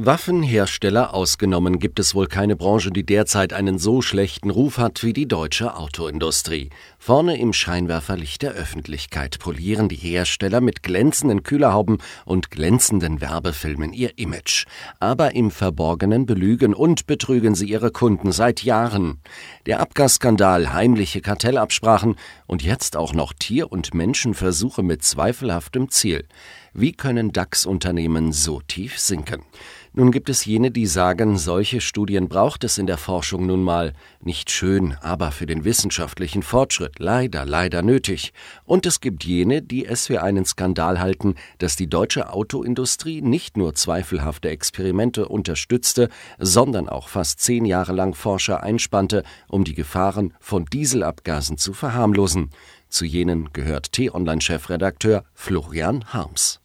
Waffenhersteller ausgenommen gibt es wohl keine Branche, die derzeit einen so schlechten Ruf hat wie die deutsche Autoindustrie. Vorne im Scheinwerferlicht der Öffentlichkeit polieren die Hersteller mit glänzenden Kühlerhauben und glänzenden Werbefilmen ihr Image. Aber im Verborgenen belügen und betrügen sie ihre Kunden seit Jahren. Der Abgasskandal, heimliche Kartellabsprachen und jetzt auch noch Tier- und Menschenversuche mit zweifelhaftem Ziel. Wie können DAX-Unternehmen so tief sinken? Nun gibt es jene, die sagen, solche Studien braucht es in der Forschung nun mal. Nicht schön, aber für den wissenschaftlichen Fortschritt leider, leider nötig. Und es gibt jene, die es für einen Skandal halten, dass die deutsche Autoindustrie nicht nur zweifelhafte Experimente unterstützte, sondern auch fast zehn Jahre lang Forscher einspannte, um die Gefahren von Dieselabgasen zu verharmlosen. Zu jenen gehört T-Online-Chefredakteur Florian Harms.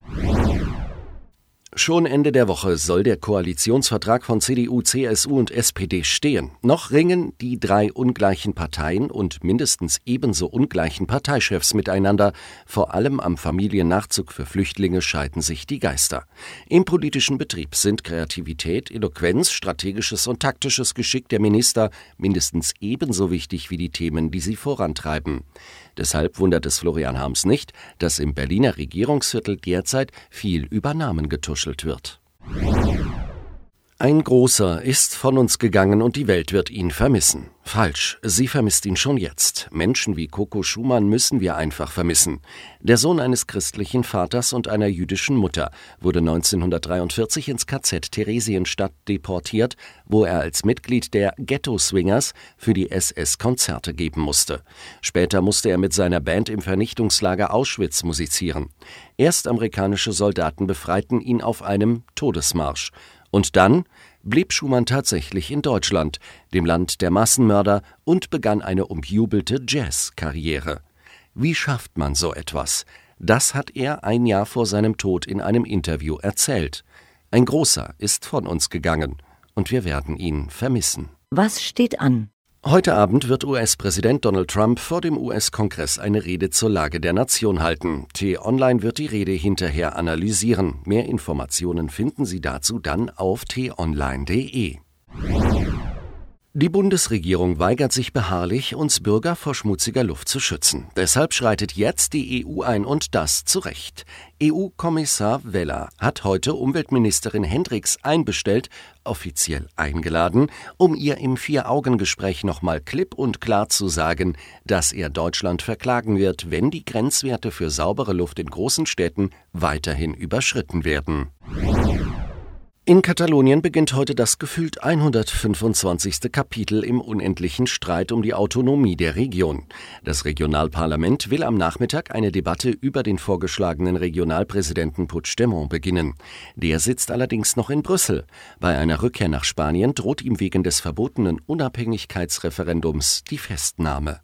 Schon Ende der Woche soll der Koalitionsvertrag von CDU, CSU und SPD stehen. Noch ringen die drei ungleichen Parteien und mindestens ebenso ungleichen Parteichefs miteinander. Vor allem am Familiennachzug für Flüchtlinge scheiden sich die Geister. Im politischen Betrieb sind Kreativität, Eloquenz, strategisches und taktisches Geschick der Minister mindestens ebenso wichtig wie die Themen, die sie vorantreiben. Deshalb wundert es Florian Harms nicht, dass im Berliner Regierungsviertel derzeit viel über Namen getuschelt wird. Ein Großer ist von uns gegangen und die Welt wird ihn vermissen. Falsch, sie vermisst ihn schon jetzt. Menschen wie Coco Schumann müssen wir einfach vermissen. Der Sohn eines christlichen Vaters und einer jüdischen Mutter wurde 1943 ins KZ Theresienstadt deportiert, wo er als Mitglied der Ghetto Swingers für die SS Konzerte geben musste. Später musste er mit seiner Band im Vernichtungslager Auschwitz musizieren. Erst amerikanische Soldaten befreiten ihn auf einem Todesmarsch. Und dann blieb Schumann tatsächlich in Deutschland, dem Land der Massenmörder, und begann eine umjubelte Jazzkarriere. Wie schafft man so etwas? Das hat er ein Jahr vor seinem Tod in einem Interview erzählt. Ein großer ist von uns gegangen, und wir werden ihn vermissen. Was steht an? Heute Abend wird US-Präsident Donald Trump vor dem US-Kongress eine Rede zur Lage der Nation halten. T-Online wird die Rede hinterher analysieren. Mehr Informationen finden Sie dazu dann auf t-online.de. Die Bundesregierung weigert sich beharrlich, uns Bürger vor schmutziger Luft zu schützen. Deshalb schreitet jetzt die EU ein und das zu Recht. EU-Kommissar Weller hat heute Umweltministerin Hendricks einbestellt, offiziell eingeladen, um ihr im Vier-Augen-Gespräch nochmal klipp und klar zu sagen, dass er Deutschland verklagen wird, wenn die Grenzwerte für saubere Luft in großen Städten weiterhin überschritten werden. In Katalonien beginnt heute das gefühlt 125. Kapitel im unendlichen Streit um die Autonomie der Region. Das Regionalparlament will am Nachmittag eine Debatte über den vorgeschlagenen Regionalpräsidenten Puigdemont beginnen. Der sitzt allerdings noch in Brüssel. Bei einer Rückkehr nach Spanien droht ihm wegen des verbotenen Unabhängigkeitsreferendums die Festnahme.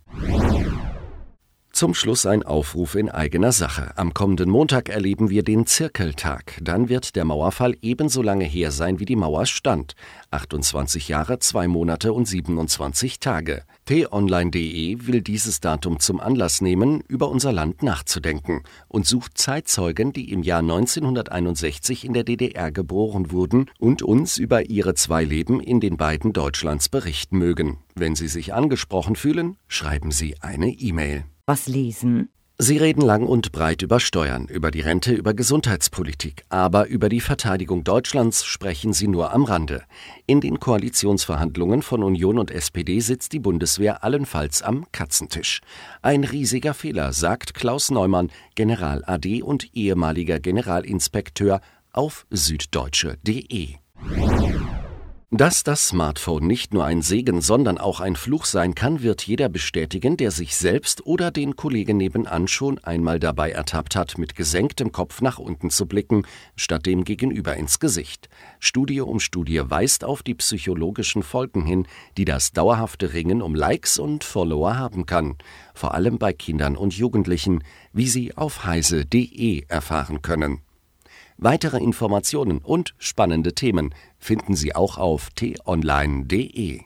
Zum Schluss ein Aufruf in eigener Sache. Am kommenden Montag erleben wir den Zirkeltag. Dann wird der Mauerfall ebenso lange her sein, wie die Mauer stand. 28 Jahre, zwei Monate und 27 Tage. t-online.de will dieses Datum zum Anlass nehmen, über unser Land nachzudenken und sucht Zeitzeugen, die im Jahr 1961 in der DDR geboren wurden und uns über ihre zwei Leben in den beiden Deutschlands berichten mögen. Wenn Sie sich angesprochen fühlen, schreiben Sie eine E-Mail. Was lesen? Sie reden lang und breit über Steuern, über die Rente, über Gesundheitspolitik, aber über die Verteidigung Deutschlands sprechen Sie nur am Rande. In den Koalitionsverhandlungen von Union und SPD sitzt die Bundeswehr allenfalls am Katzentisch. Ein riesiger Fehler, sagt Klaus Neumann, General AD und ehemaliger Generalinspekteur auf süddeutsche.de. Dass das Smartphone nicht nur ein Segen, sondern auch ein Fluch sein kann, wird jeder bestätigen, der sich selbst oder den Kollegen nebenan schon einmal dabei ertappt hat, mit gesenktem Kopf nach unten zu blicken, statt dem Gegenüber ins Gesicht. Studie um Studie weist auf die psychologischen Folgen hin, die das dauerhafte Ringen um Likes und Follower haben kann, vor allem bei Kindern und Jugendlichen, wie sie auf heise.de erfahren können. Weitere Informationen und spannende Themen finden Sie auch auf t-online.de.